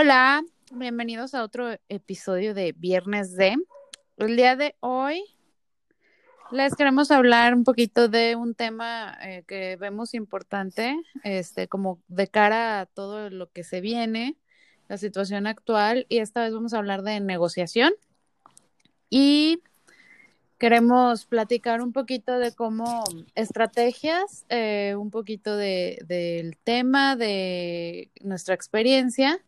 Hola, bienvenidos a otro episodio de Viernes de. El día de hoy les queremos hablar un poquito de un tema eh, que vemos importante, este, como de cara a todo lo que se viene, la situación actual, y esta vez vamos a hablar de negociación. Y queremos platicar un poquito de cómo estrategias, eh, un poquito de, del tema, de nuestra experiencia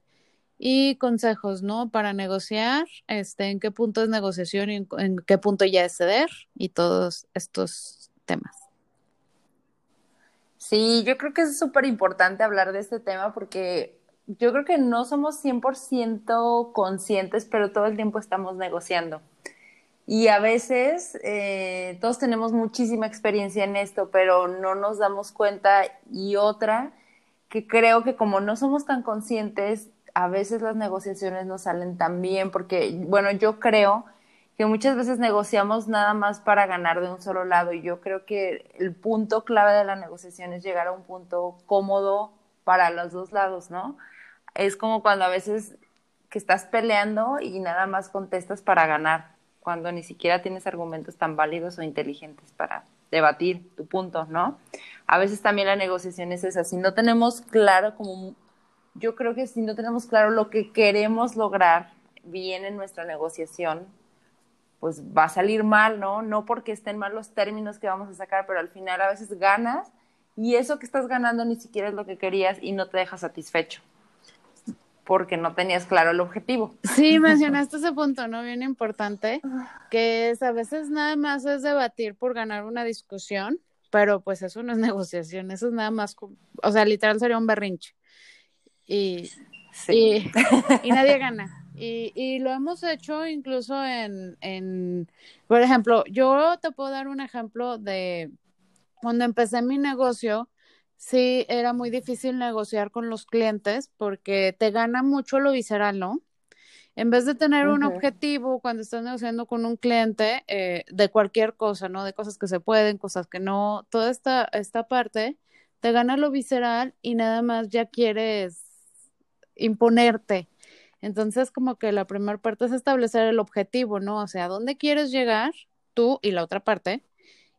y consejos, ¿no? Para negociar, este, en qué punto es negociación y en, qué punto ya es ceder y todos estos temas. Sí, yo creo que es súper importante hablar de este tema porque yo creo que no somos 100% conscientes, pero todo el tiempo estamos negociando. Y a veces eh, todos tenemos muchísima experiencia en esto, pero no nos damos cuenta. Y otra, que creo que como no somos tan conscientes, a veces las negociaciones no salen tan bien, porque, bueno, yo creo que muchas veces negociamos nada más para ganar de un solo lado y yo creo que el punto clave de la negociación es llegar a un punto cómodo para los dos lados, ¿no? Es como cuando a veces que estás peleando y nada más contestas para ganar, cuando ni siquiera tienes argumentos tan válidos o inteligentes para debatir tu punto, ¿no? A veces también la negociación es esa, si no tenemos claro como yo creo que si no tenemos claro lo que queremos lograr bien en nuestra negociación, pues va a salir mal, ¿no? No porque estén mal los términos que vamos a sacar, pero al final a veces ganas y eso que estás ganando ni siquiera es lo que querías y no te deja satisfecho porque no tenías claro el objetivo. Sí, mencionaste ese punto, ¿no? Bien importante, que es a veces nada más es debatir por ganar una discusión, pero pues eso no es negociación, eso es nada más, o sea, literal sería un berrinche y, y, nadie gana. Y, y, lo hemos hecho incluso en, en, por ejemplo, yo te puedo dar un ejemplo de cuando empecé mi negocio, sí era muy difícil negociar con los clientes porque te gana mucho lo visceral, ¿no? En vez de tener un objetivo cuando estás negociando con un cliente eh, de cualquier cosa, ¿no? De cosas que se pueden, cosas que no, toda esta, esta parte, te gana lo visceral y nada más ya quieres imponerte. Entonces, como que la primera parte es establecer el objetivo, ¿no? O sea, ¿dónde quieres llegar tú y la otra parte?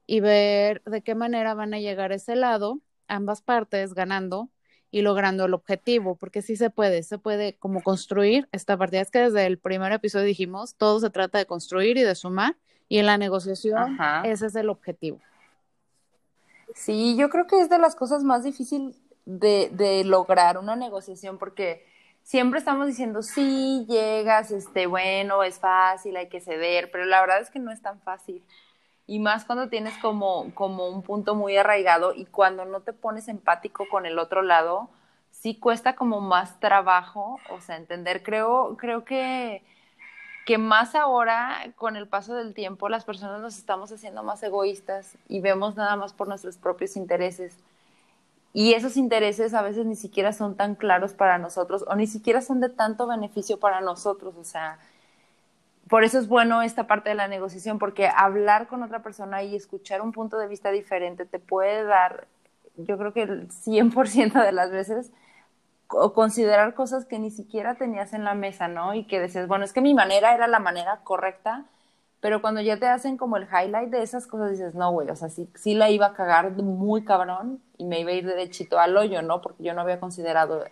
Y ver de qué manera van a llegar a ese lado, ambas partes ganando y logrando el objetivo, porque sí se puede, se puede como construir esta partida. Es que desde el primer episodio dijimos, todo se trata de construir y de sumar, y en la negociación ese es el objetivo. Sí, yo creo que es de las cosas más difíciles de, de lograr una negociación, porque siempre estamos diciendo, sí, llegas, este, bueno, es fácil, hay que ceder, pero la verdad es que no es tan fácil. Y más cuando tienes como, como un punto muy arraigado y cuando no te pones empático con el otro lado, sí cuesta como más trabajo, o sea, entender, creo, creo que, que más ahora, con el paso del tiempo, las personas nos estamos haciendo más egoístas y vemos nada más por nuestros propios intereses y esos intereses a veces ni siquiera son tan claros para nosotros o ni siquiera son de tanto beneficio para nosotros. O sea, por eso es bueno esta parte de la negociación, porque hablar con otra persona y escuchar un punto de vista diferente te puede dar, yo creo que el 100% de las veces, o considerar cosas que ni siquiera tenías en la mesa, ¿no? Y que decías, bueno, es que mi manera era la manera correcta, pero cuando ya te hacen como el highlight de esas cosas, dices, no, güey, o sea, sí, sí la iba a cagar muy cabrón y me iba a ir derechito al hoyo, ¿no? Porque yo no había considerado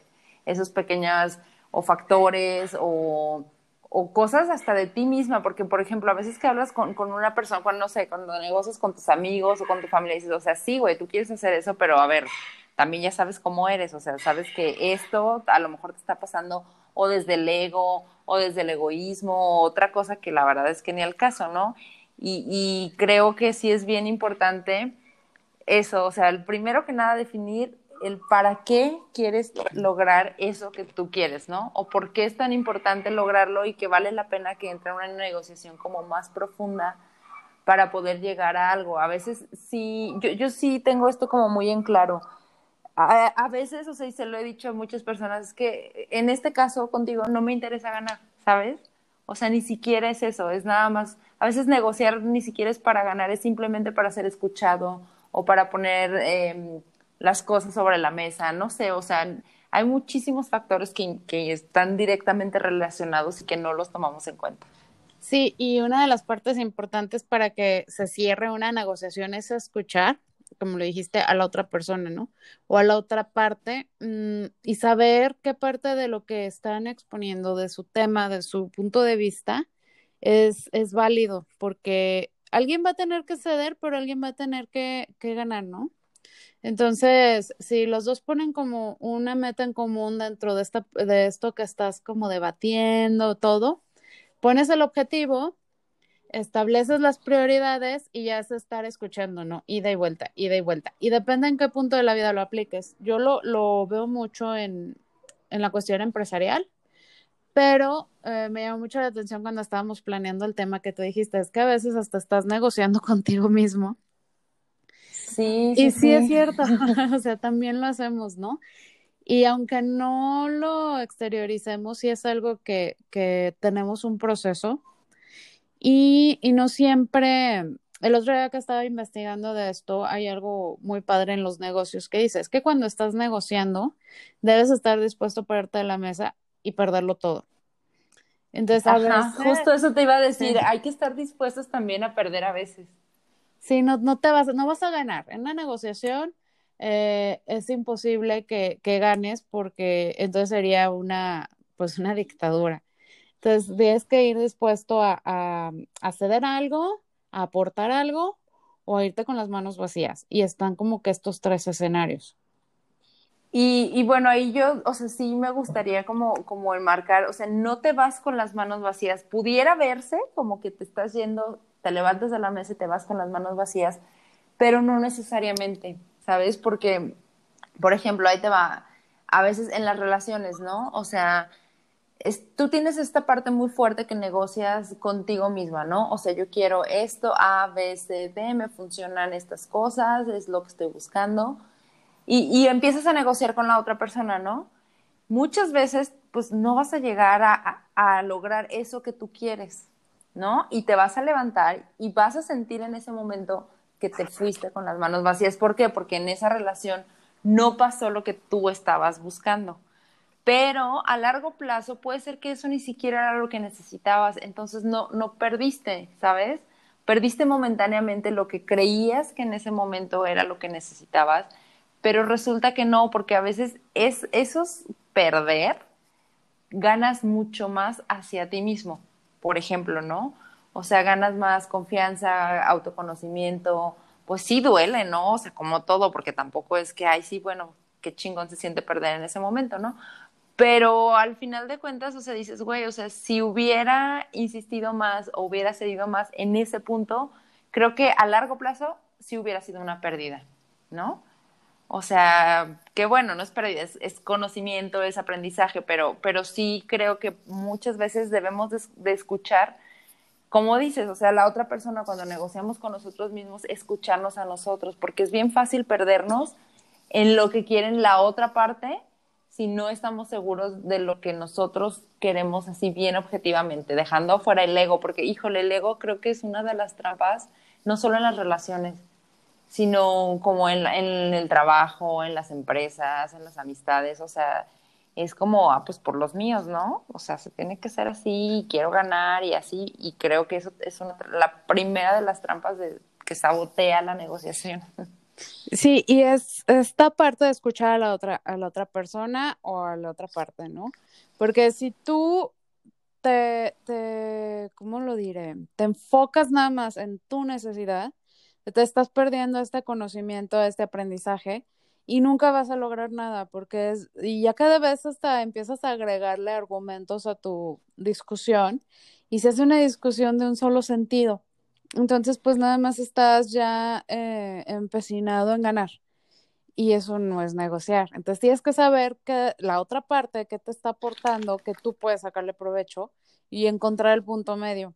esos pequeños o factores o, o cosas hasta de ti misma, porque, por ejemplo, a veces que hablas con, con una persona, cuando, no sé, cuando negocias con tus amigos o con tu familia, dices, o sea, sí, güey, tú quieres hacer eso, pero a ver, también ya sabes cómo eres, o sea, sabes que esto a lo mejor te está pasando o desde el ego o desde el egoísmo o otra cosa que la verdad es que ni al caso, ¿no? Y, y creo que sí es bien importante eso, o sea, el primero que nada definir el para qué quieres lograr eso que tú quieres, ¿no? O por qué es tan importante lograrlo y que vale la pena que entre en una negociación como más profunda para poder llegar a algo. A veces sí, yo, yo sí tengo esto como muy en claro a, veces, o sea, y se lo he dicho a muchas personas, es que en este caso contigo no me interesa ganar, ¿sabes? O sea, ni siquiera es eso, es nada más, a veces negociar ni siquiera es para ganar, es simplemente para ser escuchado o para poner em, las cosas sobre la mesa, no sé, o sea, hay muchísimos factores que, que están directamente relacionados y que no los tomamos en cuenta. Sí, y una de las partes importantes para que se cierre una negociación es escuchar, como lo dijiste, a la otra persona, ¿no? O a la otra parte mm, y saber qué parte de lo que están exponiendo, de su tema, de su punto de vista, es, es válido, porque alguien va a tener que ceder, pero alguien va a tener que, que ganar, ¿no? Entonces, si los dos ponen como una meta en común dentro de, esta, de esto que estás como debatiendo, todo, pones el objetivo, estableces las prioridades y ya es estar escuchando, ¿no? Ida y vuelta, ida y vuelta. Y depende en qué punto de la vida lo apliques. Yo lo, lo veo mucho en, en la cuestión empresarial, pero eh, me llamó mucho la atención cuando estábamos planeando el tema que tú dijiste, es que a veces hasta estás negociando contigo mismo. Sí, sí y sí, es cierto, o sea, también lo hacemos, ¿no? Y aunque no lo exterioricemos, sí es algo que, que tenemos un proceso y, y, no siempre, el otro día que estaba investigando de esto, hay algo muy padre en los negocios que dice, es que cuando estás negociando, debes estar dispuesto a ponerte de la mesa y perderlo todo. Entonces, a Ajá, justo eso te iba a decir, hay que estar dispuestos también a perder a veces. Sí, no, no te vas, no vas a ganar. En una negociación eh, es imposible que, que, ganes porque entonces sería una, pues una dictadura. Entonces, tienes que ir dispuesto a, a, a ceder algo, a aportar algo o a irte con las manos vacías. Y están como que estos tres escenarios. Y, y, bueno, ahí yo, o sea, sí me gustaría como, como enmarcar, o sea, no te vas con las manos vacías. Pudiera verse como que te estás yendo, te levantas de la mesa y te vas con las manos vacías, pero no necesariamente. ¿sabes? Porque, por ejemplo, ahí te va, a veces en las relaciones, ¿no? O sea, es, tú tienes esta parte muy fuerte que negocias contigo misma, ¿no? O sea, yo quiero esto, A, B, C, D, me funcionan estas cosas, es lo que estoy buscando. Y, empiezas a negociar con la otra persona, ¿no? Muchas veces, pues no vas a llegar a, a, a lograr eso que tú quieres, ¿no? Y te vas a levantar y vas a sentir en ese momento que te fuiste con las manos vacías. ¿Por qué? Porque en esa relación no pasó lo que tú estabas buscando. Pero a largo plazo puede ser que eso ni siquiera era lo que necesitabas, entonces no, no perdiste, ¿sabes? Perdiste momentáneamente lo que creías que en ese momento era lo que necesitabas, pero resulta que no, porque a veces es esos perder ganas mucho más hacia ti mismo, por ejemplo, ¿no? O sea, ganas más confianza, autoconocimiento, pues sí duele, ¿no? O sea, como todo, porque tampoco es que, ay, sí, bueno, qué chingón se siente perder en ese momento, ¿no? Pero al final de cuentas, o sea, dices, güey, o sea, si hubiera insistido más o hubiera cedido más en ese punto, creo que a largo plazo sí hubiera sido una pérdida, ¿no? O sea, que bueno, no es pérdida, es, conocimiento, es aprendizaje, pero, pero sí creo que muchas veces debemos de escuchar como dices, o sea, la otra persona cuando negociamos con nosotros mismos, escucharnos a nosotros, porque es bien fácil perdernos en lo que quieren la otra parte si no estamos seguros de lo que nosotros queremos así bien objetivamente, dejando afuera el ego, porque híjole, el ego creo que es una de las trampas, no solo en las relaciones, sino como en, en el trabajo, en las empresas, en las amistades, o sea, es como, ah, pues por los míos, ¿no? O sea, se tiene que ser así, quiero ganar y así, y creo que eso es una, la primera de las trampas de, que sabotea la negociación. Sí, y es esta parte de escuchar a la otra, a la otra persona o a la otra parte, ¿no? Porque si tú te, te, ¿cómo lo diré? Te enfocas nada más en tu necesidad, te estás perdiendo este conocimiento, este aprendizaje, y nunca vas a lograr nada porque es, y ya cada vez hasta empiezas a agregarle argumentos a tu discusión y se hace una discusión de un solo sentido. Entonces, pues nada más estás ya eh, empecinado en ganar y eso no es negociar. Entonces tienes que saber que la otra parte que te está aportando, que tú puedes sacarle provecho y encontrar el punto medio.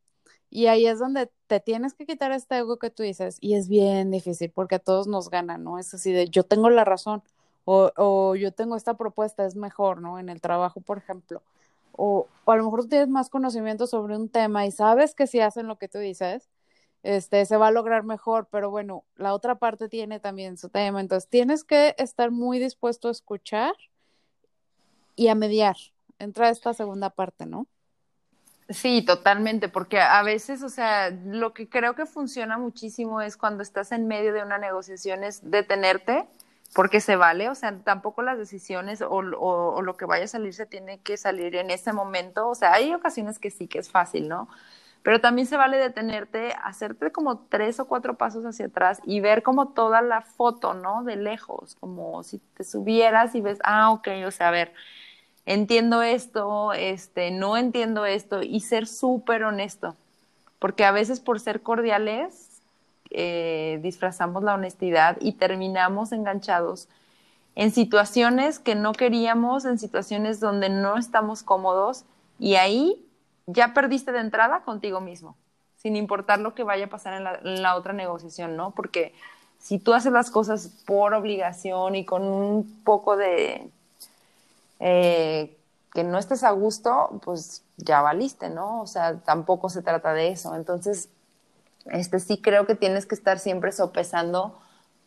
Y ahí es donde te tienes que quitar este ego que tú dices, y es bien difícil porque a todos nos ganan, ¿no? Es así de yo tengo la razón, o, o yo tengo esta propuesta, es mejor, ¿no? En el trabajo, por ejemplo. O, o, a lo mejor tú tienes más conocimiento sobre un tema y sabes que si hacen lo que tú dices, este, se va a lograr mejor, pero bueno, la otra parte tiene también su tema, entonces tienes que estar muy dispuesto a escuchar y a mediar. Entra esta segunda parte, ¿no? Sí, totalmente, porque a veces, o sea, lo que creo que funciona muchísimo es cuando estás en medio de una negociación es detenerte, porque se vale, o sea, tampoco las decisiones o, o, lo que vaya a salir se tiene que salir en ese momento, o sea, hay ocasiones que sí que es fácil, ¿no? Pero también se vale detenerte, hacerte como tres o cuatro pasos hacia atrás y ver como toda la foto, ¿no? De lejos, como si te subieras y ves, ah, ok, o sea, a ver, entiendo esto, este, no entiendo esto, y ser súper honesto, porque a veces por ser cordiales eh, disfrazamos la honestidad y terminamos enganchados en situaciones que no queríamos, en situaciones donde no estamos cómodos, y ahí ya perdiste de entrada contigo mismo, sin importar lo que vaya a pasar en la, en la otra negociación, ¿no? Porque si tú haces las cosas por obligación y con un poco de eh, que no estés a gusto, pues ya valiste, ¿no? O sea, tampoco se trata de eso. Entonces, este sí creo que tienes que estar siempre sopesando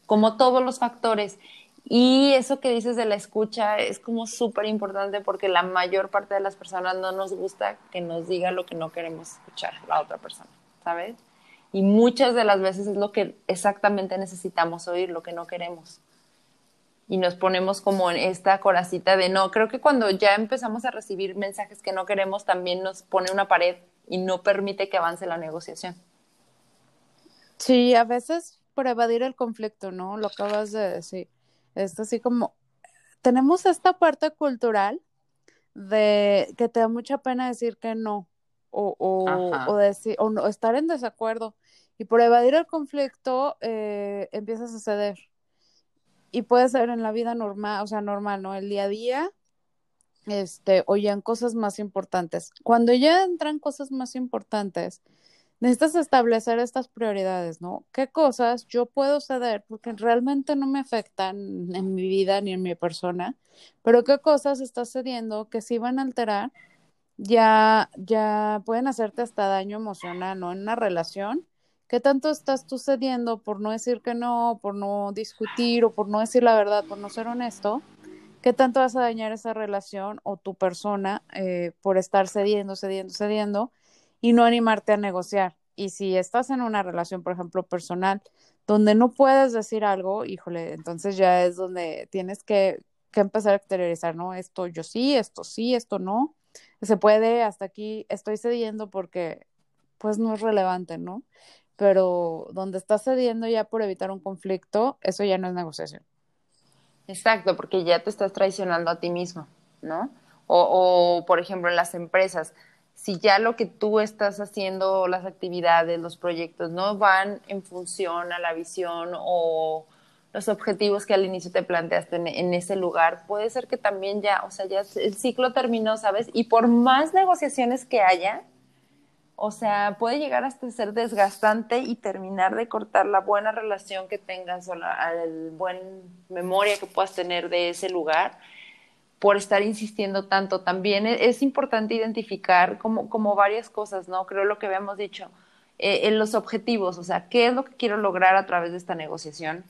como todos los factores. Y eso que dices de la escucha es como súper importante porque la mayor parte de las personas no nos gusta que nos diga lo que no queremos escuchar la otra persona, ¿sabes? Y muchas de las veces es lo que exactamente necesitamos oír, lo que no queremos y nos ponemos como en esta coracita de no. Creo que cuando ya empezamos a recibir mensajes que no queremos, también nos pone una pared y no permite que avance la negociación. Sí, a veces por evadir el conflicto, ¿no? Lo acabas de decir. Es así como, tenemos esta parte cultural de que te da mucha pena decir que no o, o, decir, o no, estar en desacuerdo. Y por evadir el conflicto eh, empiezas a ceder y puede ser en la vida normal, o sea, normal, ¿no? El día a día, este, o ya en cosas más importantes. Cuando ya entran cosas más importantes, necesitas establecer estas prioridades, ¿no? ¿Qué cosas yo puedo ceder porque realmente no me afectan en mi vida ni en mi persona, pero qué cosas estás cediendo que sí van a alterar, ya, ya pueden hacerte hasta daño emocional, ¿no? En una relación ¿Qué tanto estás tú cediendo por no decir que no, por no discutir o por no decir la verdad, por no ser honesto? ¿Qué tanto vas a dañar esa relación o tu persona eh, por estar cediendo, cediendo, cediendo y no animarte a negociar? Y si estás en una relación, por ejemplo, personal, donde no puedes decir algo, híjole, entonces ya es donde tienes que, empezar a exteriorizar, ¿no? Esto yo sí, esto sí, esto no. Se puede, hasta aquí estoy cediendo porque pues no es relevante, ¿no? Pero donde estás cediendo ya por evitar un conflicto, eso ya no es negociación. Exacto, porque ya te estás traicionando a ti mismo, ¿no? O, por ejemplo, en las empresas, si ya lo que tú estás haciendo, las actividades, los proyectos, no van en función a la visión o los objetivos que al inicio te planteaste en, en, ese lugar, puede ser que también ya, o sea, ya el ciclo terminó, ¿sabes? Y por más negociaciones que haya, o sea, puede llegar hasta ser desgastante y terminar de cortar la buena relación que tengas o la el buen memoria que puedas tener de ese lugar por estar insistiendo tanto. También e, es, importante identificar como, como varias cosas, ¿no? Creo lo que habíamos dicho, eh, en los objetivos, o sea, ¿qué es lo que quiero lograr a través de esta negociación?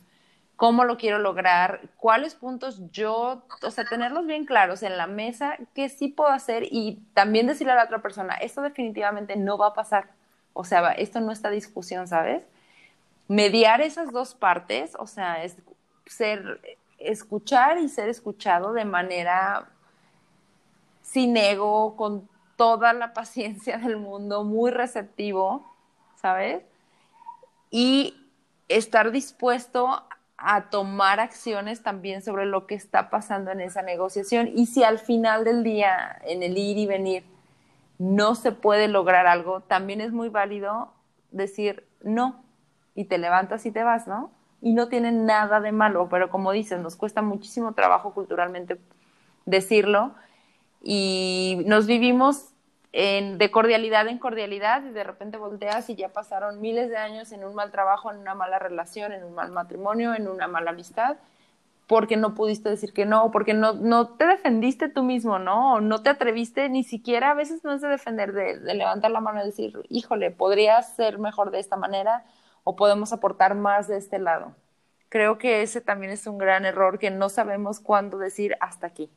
Cómo lo quiero lograr, cuáles puntos yo, o sea, tenerlos bien claros en la mesa, qué sí puedo hacer y también decirle a la otra persona, esto definitivamente no va a pasar, o sea, esto no está discusión, ¿sabes? Mediar esas dos partes, o sea, es ser, escuchar y ser escuchado de manera sin ego, con toda la paciencia del mundo, muy receptivo, ¿sabes? Y estar dispuesto a tomar acciones también sobre lo que está pasando en esa negociación. Y si al final del día, en el ir y venir, no se puede lograr algo, también es muy válido decir no y te levantas y te vas, ¿no? Y no tiene nada de malo, pero como dices, nos cuesta muchísimo trabajo culturalmente decirlo y nos vivimos de cordialidad en cordialidad y de repente volteas y ya pasaron miles de años en un mal trabajo, en una mala relación, en un mal matrimonio, en una mala amistad, porque no pudiste decir que no, porque no, no te defendiste tú mismo, ¿no? No te atreviste ni siquiera, a veces no es de defender, de, de levantar la mano y decir, híjole, podría ser mejor de esta manera o podemos aportar más de este lado. Creo que ese también es un gran error que no sabemos cuándo decir hasta aquí.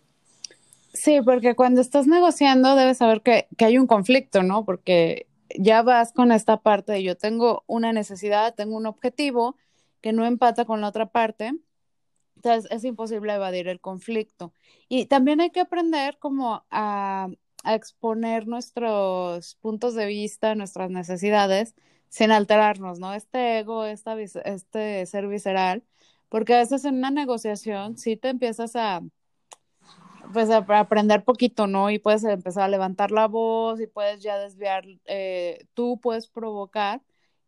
Sí, porque cuando estás negociando debes saber que, que hay un conflicto, ¿no? Porque ya vas con esta parte de yo tengo una necesidad, tengo un objetivo que no empata con la otra parte, entonces es imposible evadir el conflicto. Y también hay que aprender como a, exponer nuestros puntos de vista, nuestras necesidades, sin alterarnos, ¿no? Este ego, esta, este ser visceral, porque a veces en una negociación sí te empiezas a pues aprender poquito, ¿no? Y puedes empezar a levantar la voz y puedes ya desviar, eh, tú puedes provocar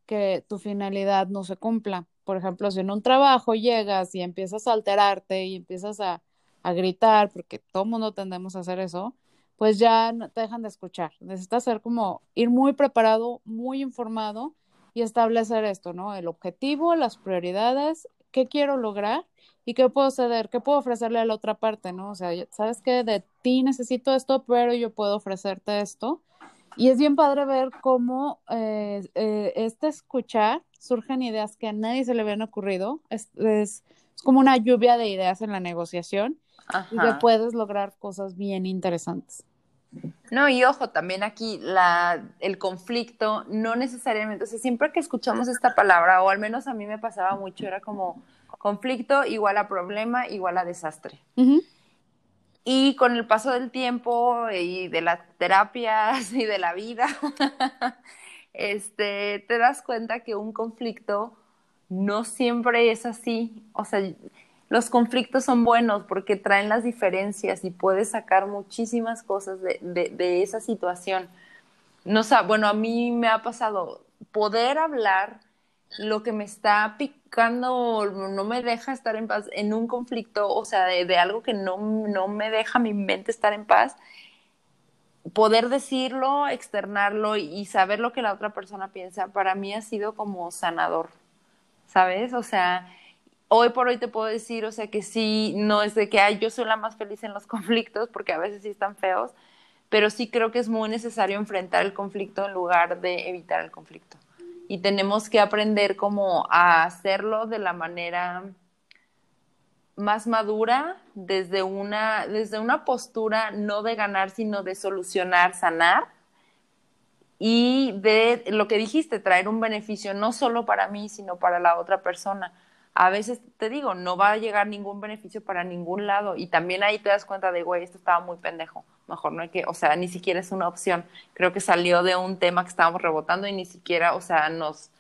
que tu finalidad no se cumpla. Por ejemplo, si en un trabajo llegas y empiezas a alterarte y empiezas a, a gritar, porque todo mundo tendemos a hacer eso, pues ya te dejan de escuchar. Necesitas ser como ir muy preparado, muy informado y establecer esto, ¿no? El objetivo, las prioridades, qué quiero lograr y qué puedo ceder, qué puedo ofrecerle a la otra parte, ¿no? O sea, sabes que de ti necesito esto, pero yo puedo ofrecerte esto. Y es bien padre ver cómo eh, eh, este escuchar surgen ideas que a nadie se le habían ocurrido. Es, es, como una lluvia de ideas en la negociación y que puedes lograr cosas bien interesantes. No, y ojo, también aquí la, el conflicto no necesariamente, o sea, siempre que escuchamos esta palabra, o al menos a mí me pasaba mucho, era como conflicto igual a problema, igual a desastre. Y con el paso del tiempo y de las terapias y de la vida, este, te das cuenta que un conflicto no siempre es así. O sea, los conflictos son buenos porque traen las diferencias y puedes sacar muchísimas cosas de, de, esa situación. No, bueno, a mí me ha pasado poder hablar lo que me está picando, no me deja estar en paz en un conflicto, o sea, de, algo que no, no me deja mi mente estar en paz, poder decirlo, externarlo y saber lo que la otra persona piensa, para mí ha sido como sanador, ¿sabes? O sea, hoy por hoy te puedo decir, o sea, que sí, no es de que, ay, yo soy la más feliz en los conflictos, porque a veces sí están feos, pero sí creo que es muy necesario enfrentar el conflicto en lugar de evitar el conflicto. Y tenemos que aprender cómo a hacerlo de la manera más madura, desde una, desde una postura no de ganar, sino de solucionar, sanar, y de lo que dijiste, traer un beneficio no solo para mí, sino para la otra persona a veces te digo, no va a llegar ningún beneficio para ningún lado y también ahí te das cuenta de, güey, esto estaba muy pendejo, mejor no hay que, o sea, ni siquiera es una opción. Creo que salió de un tema que estábamos rebotando y ni siquiera, o sea, nos,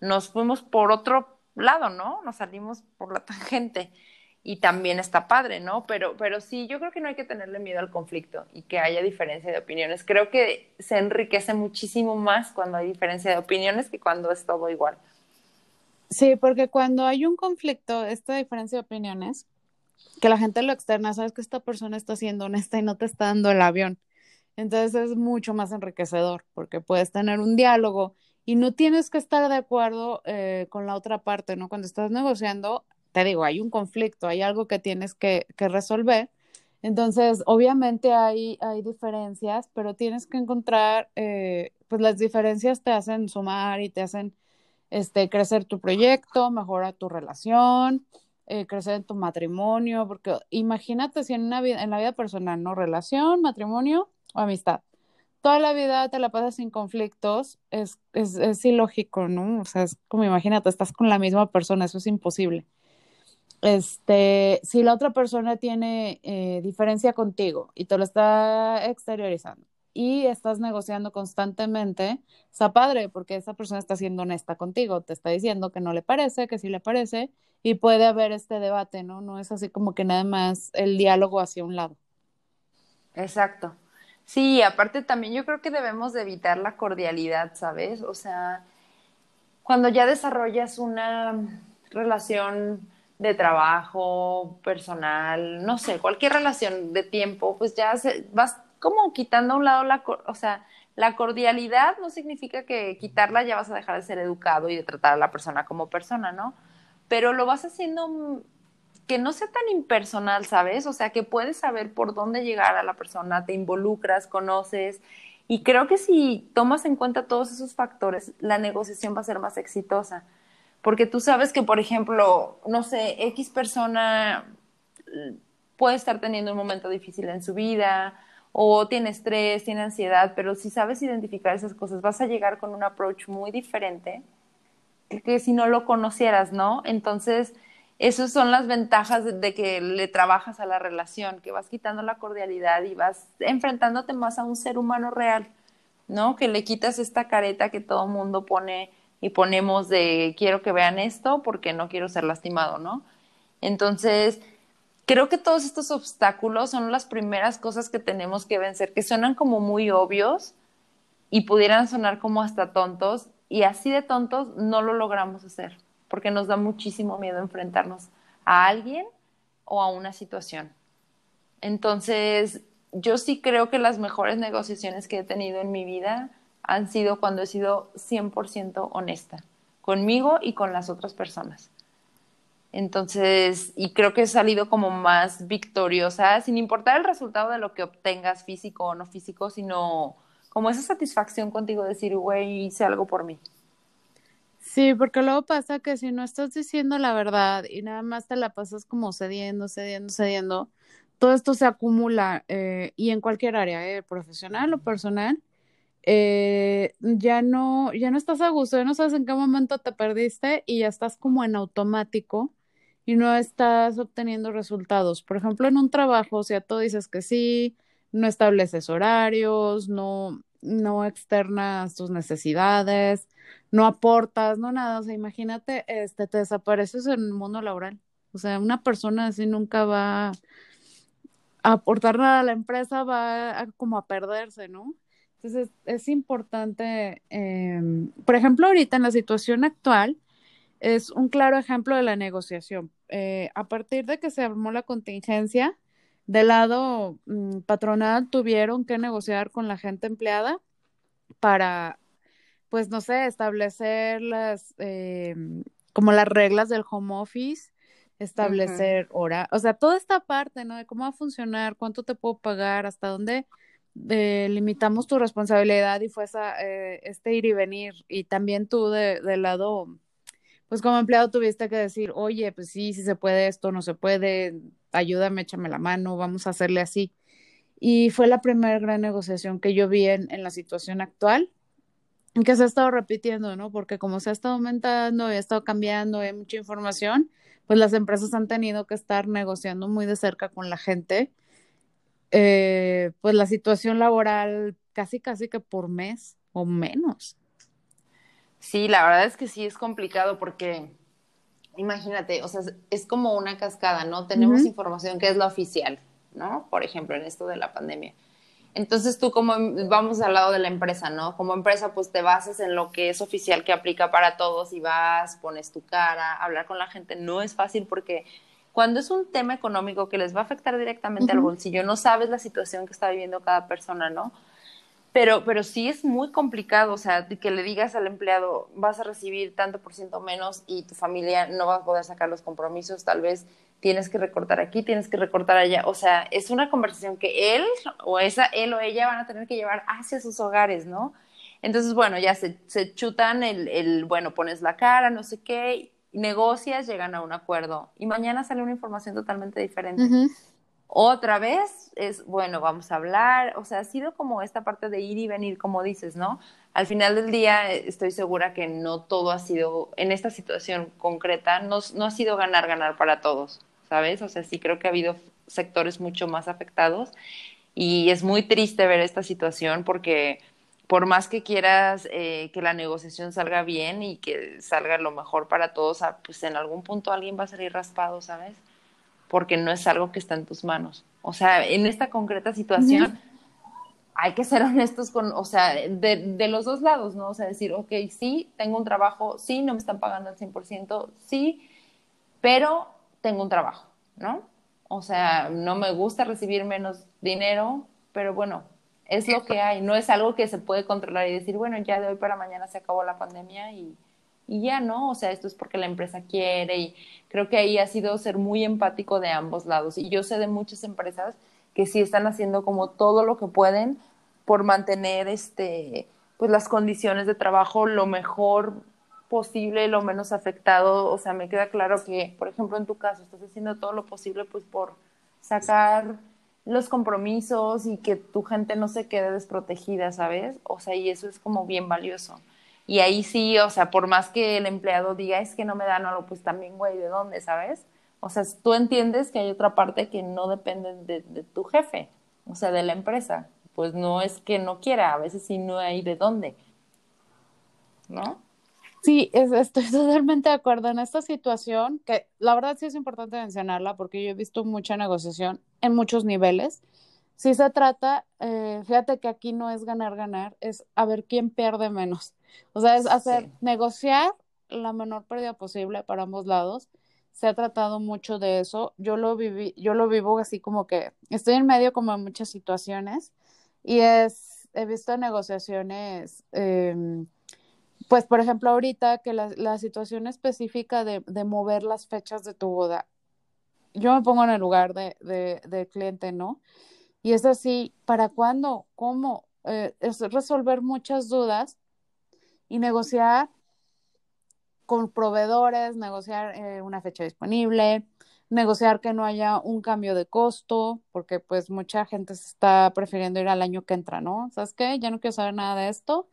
nos fuimos por otro lado, ¿no? Nos salimos por la tangente y también está padre, ¿no? Pero, pero sí, yo creo que no hay que tenerle miedo al conflicto y que haya diferencia de opiniones. Creo que se enriquece muchísimo más cuando hay diferencia de opiniones que cuando es todo igual. Sí, porque cuando hay un conflicto, esta diferencia de opiniones, que la gente lo externa, sabes que esta persona está siendo honesta y no te está dando el avión. Entonces es mucho más enriquecedor porque puedes tener un diálogo y no tienes que estar de acuerdo eh, con la otra parte, ¿no? Cuando estás negociando, te digo, hay un conflicto, hay algo que tienes que, que resolver. Entonces, obviamente hay, hay diferencias, pero tienes que encontrar, eh, pues las diferencias te hacen sumar y te hacen este, crecer tu proyecto, mejorar tu relación, eh, crecer en tu matrimonio, porque imagínate si en, una vida, en la vida personal, ¿no? Relación, matrimonio o amistad. Toda la vida te la pasas sin conflictos, es, es, es ilógico, ¿no? O sea, es como imagínate, estás con la misma persona, eso es imposible. Este, si la otra persona tiene eh, diferencia contigo y te lo está exteriorizando, y estás negociando constantemente, está padre porque esa persona está siendo honesta contigo, te está diciendo que no le parece, que sí le parece y puede haber este debate, ¿no? No es así como que nada más el diálogo hacia un lado. Exacto. Sí, aparte también yo creo que debemos de evitar la cordialidad, ¿sabes? O sea, cuando ya desarrollas una relación de trabajo, personal, no sé, cualquier relación de tiempo, pues ya se, vas como quitando a un lado la, o sea, la cordialidad no significa que quitarla ya vas a dejar de ser educado y de tratar a la persona como persona, ¿no? Pero lo vas haciendo que no sea tan impersonal, ¿sabes? O sea, que puedes saber por dónde llegar a la persona, te involucras, conoces. Y creo que si tomas en cuenta todos esos factores, la negociación va a ser más exitosa. Porque tú sabes que, por ejemplo, no sé, X persona puede estar teniendo un momento difícil en su vida o tiene estrés, tiene ansiedad, pero si sabes identificar esas cosas, vas a llegar con un approach muy diferente que si no lo conocieras, ¿no? Entonces, esas son las ventajas de, que le trabajas a la relación, que vas quitando la cordialidad y vas enfrentándote más a un ser humano real, ¿no? Que le quitas esta careta que todo mundo pone y ponemos de quiero que vean esto porque no quiero ser lastimado, ¿no? Entonces, creo que todos estos obstáculos son las primeras cosas que tenemos que vencer, que suenan como muy obvios y pudieran sonar como hasta tontos, y así de tontos no lo logramos hacer, porque nos da muchísimo miedo enfrentarnos a alguien o a una situación. Entonces, yo sí creo que las mejores negociaciones que he tenido en mi vida han sido cuando he sido 100% honesta conmigo y con las otras personas. Entonces, y creo que he salido como más victoriosa, sin importar el resultado de lo que obtengas, físico o no físico, sino como esa satisfacción contigo de decir, güey, hice algo por mí. Sí, porque luego pasa que si no estás diciendo la verdad y nada más te la pasas como cediendo, cediendo, cediendo, todo esto se acumula eh, y en cualquier área, eh, profesional o personal, eh, ya no, ya no estás a gusto, ya no sabes en qué momento te perdiste y ya estás como en automático y no estás obteniendo resultados. Por ejemplo, en un trabajo, o sea, tú dices que sí, no estableces horarios, no, no externas tus necesidades, no aportas, no nada. O sea, imagínate, este, te desapareces en el mundo laboral. O sea, una persona así nunca va a aportar nada a la empresa, va como a perderse, ¿no? Entonces, es importante, em, por ejemplo, ahorita en la situación actual, es un claro ejemplo de la negociación. Eh, a partir de que se armó la contingencia, del lado mm, patronal tuvieron que negociar con la gente empleada para, pues no sé, establecer las, eh, como las reglas del home office, establecer hora, o sea, toda esta parte, ¿no? De cómo va a funcionar, cuánto te puedo pagar, hasta dónde eh, limitamos tu responsabilidad y fue esa, eh, este ir y venir. Y también tú de, del lado, pues como empleado tuviste que decir, oye, pues sí, sí se puede esto, no se puede, ayúdame, échame la mano, vamos a hacerle así. Y fue la primera gran negociación que yo vi en, en la situación actual, que se ha estado repitiendo, ¿no? Porque como se ha estado aumentando y ha estado cambiando, hay mucha información, pues las empresas han tenido que estar negociando muy de cerca con la gente eh, pues la situación laboral casi, casi que por mes o menos. Sí, la verdad es que sí es complicado porque imagínate, o sea, es como una cascada, ¿no? Tenemos información que es la oficial, ¿no? Por ejemplo, en esto de la pandemia. Entonces tú como vamos al lado de la empresa, ¿no? Como empresa pues te basas en lo que es oficial que aplica para todos y vas, pones tu cara, hablar con la gente no es fácil porque cuando es un tema económico que les va a afectar directamente al bolsillo, no sabes la situación que está viviendo cada persona, ¿no? Pero, pero sí es muy complicado, o sea, que le digas al empleado, vas a recibir tanto por ciento menos y tu familia no va a poder sacar los compromisos, tal vez tienes que recortar aquí, tienes que recortar allá. O sea, es una conversación que él o esa, él o ella van a tener que llevar hacia sus hogares, ¿no? Entonces, bueno, ya se, chutan el, el, bueno, pones la cara, no sé qué, negocias, llegan a un acuerdo y mañana sale una información totalmente diferente. Otra vez es, bueno, vamos a hablar, o sea, ha sido como esta parte de ir y venir, como dices, ¿no? Al final del día estoy segura que no todo ha sido, en esta situación concreta, no, no ha sido ganar, ganar para todos, ¿sabes? O sea, sí creo que ha habido sectores mucho más afectados y es muy triste ver esta situación porque por más que quieras eh, que la negociación salga bien y que salga lo mejor para todos, ah, pues en algún punto alguien va a salir raspado, ¿sabes? Porque no es algo que está en tus manos. O sea, en esta concreta situación hay que ser honestos con, o sea, de, de, los dos lados, ¿no? O sea, decir, ok, sí, tengo un trabajo, sí, no me están pagando al 100%, sí, pero tengo un trabajo, ¿no? O sea, no me gusta recibir menos dinero, pero bueno, es lo que hay, no es algo que se puede controlar y decir, bueno, ya de hoy para mañana se acabó la pandemia y, y ya no, o sea, esto es porque la empresa quiere y creo que ahí ha sido ser muy empático de ambos lados. Y yo sé de muchas empresas que sí están haciendo como todo lo que pueden por mantener este pues las condiciones de trabajo lo mejor posible, lo menos afectado, o sea, me queda claro que, por ejemplo, en tu caso, estás haciendo todo lo posible pues por sacar los compromisos y que tu gente no se quede desprotegida, ¿sabes? O sea, y eso es como bien valioso. Y ahí sí, o sea, por más que el empleado diga, es que no me dan algo, pues también, güey, ¿de dónde, sabes? O sea, tú entiendes que hay otra parte que no depende de, de tu jefe, o sea, de la empresa. Pues no es que no quiera, a veces sí no hay de dónde. ¿No? Sí, estoy totalmente de acuerdo en esta situación, que la verdad sí es importante mencionarla porque yo he visto mucha negociación en muchos niveles. Si se trata, eh, fíjate que aquí no es ganar, ganar, es a ver quién pierde menos. O sea, es hacer, negociar la menor pérdida posible para ambos lados. Se ha tratado mucho de eso. Yo lo viví, yo lo vivo así como que estoy en medio como en muchas situaciones y es, he visto negociaciones, eh, pues por ejemplo ahorita que la, la situación específica de, de, mover las fechas de tu boda, yo me pongo en el lugar de, de, de cliente, ¿no? Y es así, ¿para cuándo? ¿Cómo? Eh, es resolver muchas dudas y negociar con proveedores, negociar eh, una fecha disponible, negociar que no haya un cambio de costo, porque pues mucha gente se está prefiriendo ir al año que entra, ¿no? ¿Sabes qué? Ya no quiero saber nada de esto,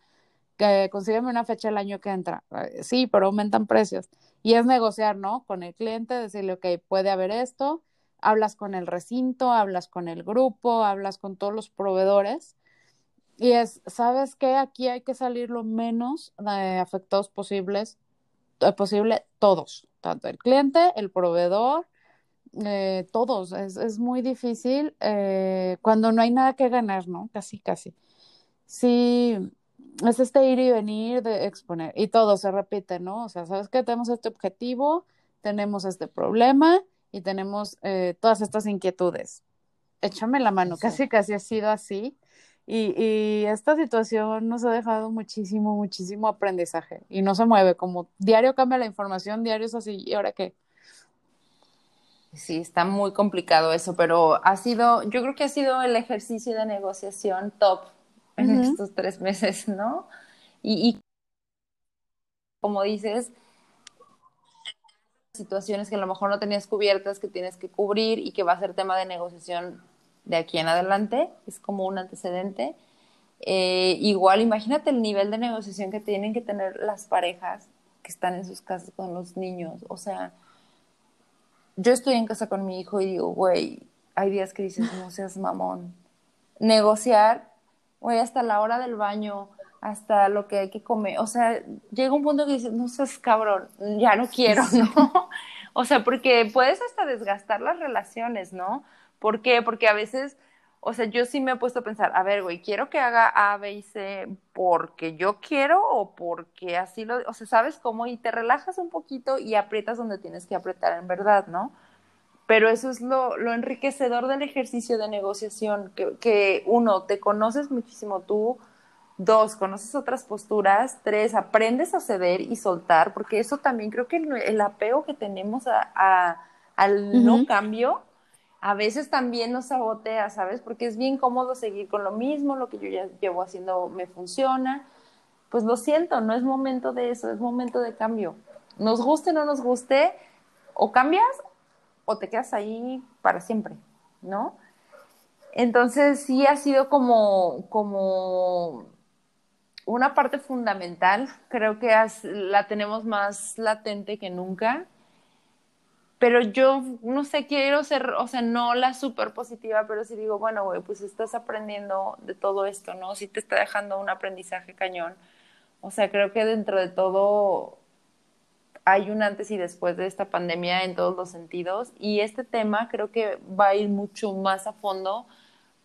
que consígueme una fecha el año que entra. Eh, sí, pero aumentan precios. Y es negociar, ¿no? Con el cliente, decirle, ok, puede haber esto, hablas con el recinto, hablas con el grupo, hablas con todos los proveedores. Y es, ¿sabes qué? Aquí hay que salir lo menos de afectados posibles, eh, posible todos, tanto el cliente, el proveedor, eh, todos. Es, es, muy difícil eh, cuando no hay nada que ganar, ¿no? Casi, casi. Sí, es este ir y venir de exponer y todo se repite, ¿no? O sea, ¿sabes qué? Tenemos este objetivo, tenemos este problema y tenemos eh, todas estas inquietudes. Échame la mano, casi, casi ha sido así. Y, y, esta situación nos ha dejado muchísimo, muchísimo aprendizaje y no se mueve, como diario cambia la información, diario es así, ¿y ahora qué? Sí, está muy complicado eso, pero ha sido, yo creo que ha sido el ejercicio de negociación top en uh -huh. estos tres meses, ¿no? Y, y, como dices, situaciones que a lo mejor no tenías cubiertas, que tienes que cubrir y que va a ser tema de negociación de aquí en adelante, es como un antecedente. Eh, igual, imagínate el nivel de negociación que tienen que tener las parejas que están en sus casas con los niños, o sea, yo estoy en casa con mi hijo y digo, güey, hay días que dices, no seas mamón. Negociar, güey, hasta la hora del baño, hasta lo que hay que comer. O sea, llega un punto que dices, no seas cabrón, ya no quiero, ¿no? o sea, porque puedes hasta desgastar las relaciones, ¿no? ¿Por qué? Porque a veces, o sea, yo sí me he puesto a pensar, a ver, güey, quiero que haga A, B y C porque yo quiero o porque así lo, o sea, ¿sabes cómo? Y te relajas un poquito y aprietas donde tienes que apretar en verdad, ¿no? Pero eso es lo, lo enriquecedor del ejercicio de negociación, que, que uno, te conoces muchísimo tú, dos, conoces otras posturas, tres, aprendes a ceder y soltar, porque eso también creo que el, el apego que tenemos a, a, al uh -huh. no cambio, a veces también nos sabotea, ¿sabes? Porque es bien cómodo seguir con lo mismo, lo que yo ya llevo haciendo me funciona. Pues lo siento, no es momento de eso, es momento de cambio. Nos guste o no nos guste, o cambias o te quedas ahí para siempre, ¿no? Entonces sí ha sido como, como una parte fundamental, creo que la tenemos más latente que nunca pero yo no sé, quiero ser, o sea, no la súper positiva, pero sí digo, bueno, güey, pues estás aprendiendo de todo esto, ¿no? Sí te está dejando un aprendizaje cañón. O sea, creo que dentro de todo hay un antes y después de esta pandemia en todos los sentidos y este tema creo que va a ir mucho más a fondo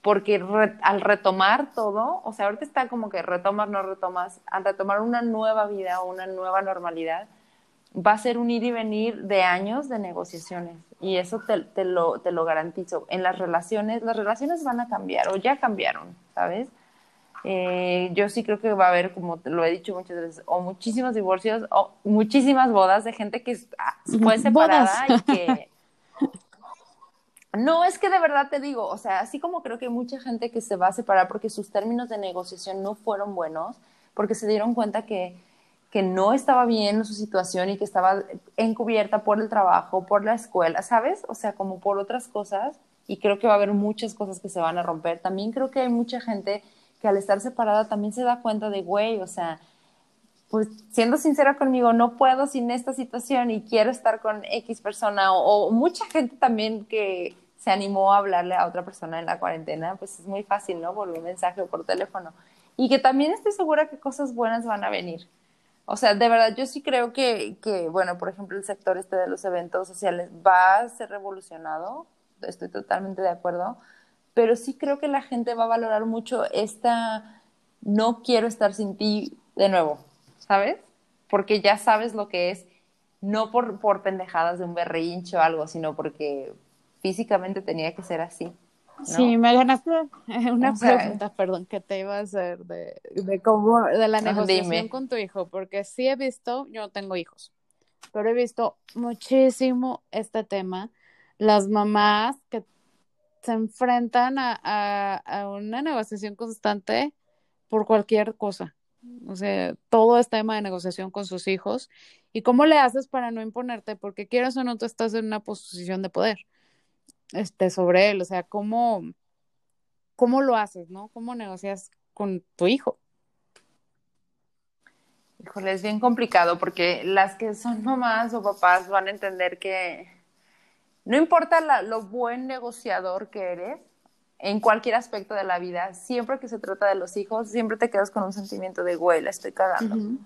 porque re, al retomar todo, o sea, ahorita está como que retomas, no retomas, al retomar una nueva vida o una nueva normalidad, va a ser un ir y venir de años de negociaciones y eso te, te, lo, te lo garantizo. En las relaciones, las relaciones van a cambiar o ya cambiaron, ¿sabes? Eh, yo sí creo que va a haber, como te lo he dicho muchas veces, o muchísimos divorcios o muchísimas bodas de gente que fue separada y que... No, es que de verdad te digo, o sea, así como creo que hay mucha gente que se va a separar porque sus términos de negociación no fueron buenos, porque se dieron cuenta que que no estaba bien su situación y que estaba encubierta por el trabajo, por la escuela, ¿sabes? O sea, como por otras cosas. y creo que va a haber muchas cosas que se van a romper. También creo que hay mucha gente que al estar separada también se da cuenta de, güey, o sea, pues siendo sincera conmigo, no puedo sin esta situación y quiero estar con X persona o, mucha gente también que se animó a hablarle a otra persona en la cuarentena, pues es muy fácil, ¿no? Por un mensaje o por teléfono. Y que también estoy segura que cosas buenas van a venir. O sea, de verdad, yo sí creo que, que, bueno, por ejemplo, el sector este de los eventos sociales va a ser revolucionado, estoy totalmente de acuerdo, pero sí creo que la gente va a valorar mucho esta no quiero estar sin ti de nuevo, ¿sabes? Porque ya sabes lo que es, no por, por pendejadas de un berrinche o algo, sino porque físicamente tenía que ser así. Sí, me ganaste una pregunta, perdón, que te iba a hacer de, de cómo, de la negociación con tu hijo, porque sí he visto, yo no tengo hijos, pero he visto muchísimo este tema, las mamás que se enfrentan a, a, una negociación constante por cualquier cosa. O sea, todo es tema de negociación con sus hijos. ¿Y cómo le haces para no imponerte? Porque quieras o no, tú estás en una posición de poder este, sobre él. O sea, ¿cómo, cómo lo haces, no? ¿Cómo negocias con tu hijo? Híjole, es bien complicado porque las que son mamás o papás van a entender que no importa lo buen negociador que eres, en cualquier aspecto de la vida, siempre que se trata de los hijos, siempre te quedas con un sentimiento de, güey, la estoy cagando.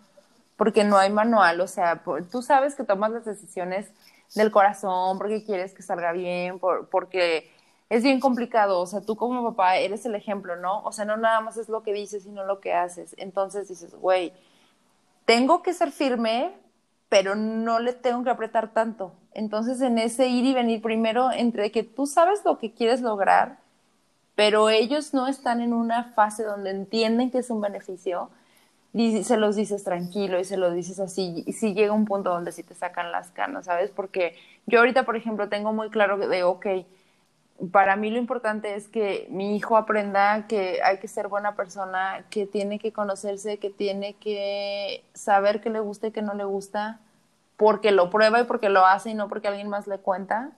Porque no hay manual, o sea, tú sabes que tomas las decisiones del corazón porque quieres que salga bien, porque es bien complicado, o sea, tú como papá eres el ejemplo, ¿no? O sea, no nada más es lo que dices, sino lo que haces. Entonces dices, güey, tengo que ser firme, pero no le tengo que apretar tanto. Entonces, en ese ir y venir primero, entre que tú sabes lo que quieres lograr, pero ellos no están en una fase donde entienden que es un beneficio, se los dices tranquilo y se los dices así, y si llega un punto donde sí te sacan las canas, ¿sabes? Porque yo ahorita, por ejemplo, tengo muy claro de, ok, para mí lo importante es que mi hijo aprenda que hay que ser buena persona, que tiene que conocerse, que tiene que saber qué le gusta y qué no le gusta, porque lo prueba y porque lo hace y no porque alguien más le cuenta.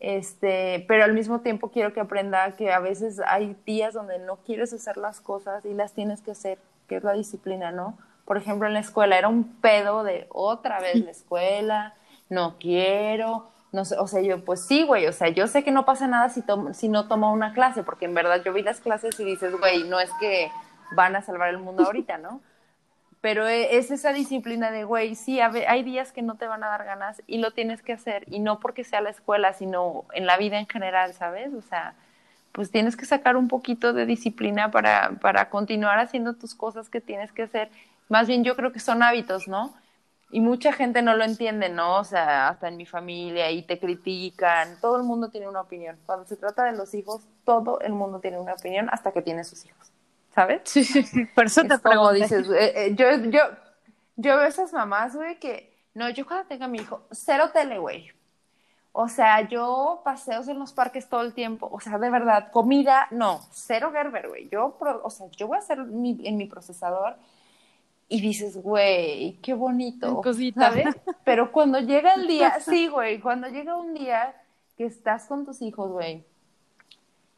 Este, pero al mismo tiempo quiero que aprenda que a veces hay días donde no quieres hacer las cosas y las tienes que hacer, que es la disciplina, ¿no? Por ejemplo, en la escuela era un pedo de otra vez la escuela, no quiero, no sé, o sea, yo, pues sí, güey, o sea, yo sé que no pasa nada si, si no tomo una clase, porque en verdad yo vi las clases y dices, güey, no es que van a salvar el mundo ahorita, ¿no? pero e, es esa disciplina de, güey, sí, hay días que no te van a dar ganas y lo tienes que hacer, y no porque sea la escuela, sino en la vida en general, ¿sabes? O sea, pues tienes que sacar un poquito de disciplina para, para continuar haciendo tus cosas que tienes que hacer. Más bien yo creo que son hábitos, ¿no? Y mucha gente no lo entiende, ¿no? O sea, hasta en mi familia y te critican, todo el mundo tiene una opinión. Cuando se trata de los hijos, todo el mundo tiene una opinión hasta que tiene sus hijos. ¿sabes? Sí, sí. Por eso te como dices, eh, eh, yo, yo, yo veo esas mamás, güey, que, no, yo cuando tenga a mi hijo, cero tele, güey. O sea, yo paseos en los parques todo el tiempo. O sea, de verdad, comida, no, cero Gerber, güey. Yo, o sea, yo voy a hacer mi, en mi procesador y dices, güey, qué bonito. Cosita. ¿Sabes? Pero cuando llega el día, sí, güey, cuando llega un día que estás con tus hijos, güey,